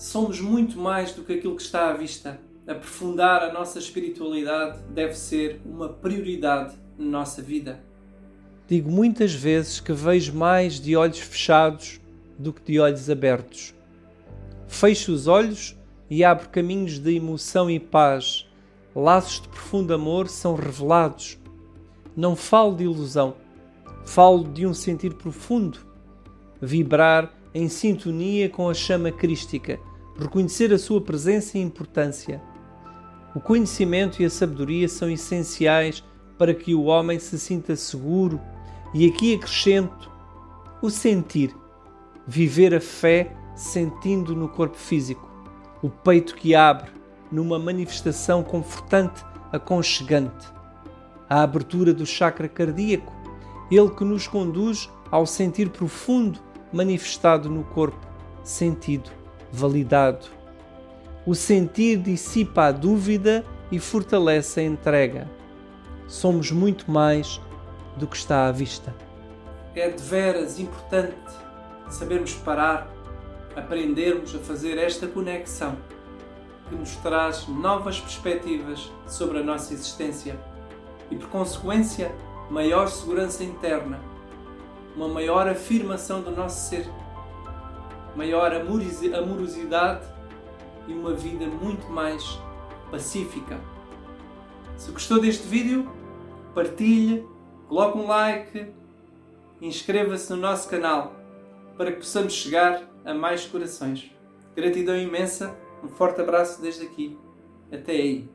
somos muito mais do que aquilo que está à vista. Aprofundar a nossa espiritualidade deve ser uma prioridade na nossa vida. Digo muitas vezes que vejo mais de olhos fechados do que de olhos abertos. Fecho os olhos e abro caminhos de emoção e paz. Laços de profundo amor são revelados. Não falo de ilusão, falo de um sentir profundo, vibrar em sintonia com a chama crística, reconhecer a sua presença e importância. O conhecimento e a sabedoria são essenciais para que o homem se sinta seguro e aqui acrescento o sentir, viver a fé sentindo no corpo físico, o peito que abre numa manifestação confortante, aconchegante, a abertura do chakra cardíaco, ele que nos conduz ao sentir profundo manifestado no corpo, sentido, validado. O sentir dissipa a dúvida e fortalece a entrega. Somos muito mais do que está à vista. É de veras importante sabermos parar, aprendermos a fazer esta conexão que nos traz novas perspectivas sobre a nossa existência e, por consequência, maior segurança interna uma maior afirmação do nosso ser, maior amorosidade e uma vida muito mais pacífica. Se gostou deste vídeo, partilhe, coloque um like, inscreva-se no nosso canal para que possamos chegar a mais corações. Gratidão imensa, um forte abraço desde aqui. Até aí.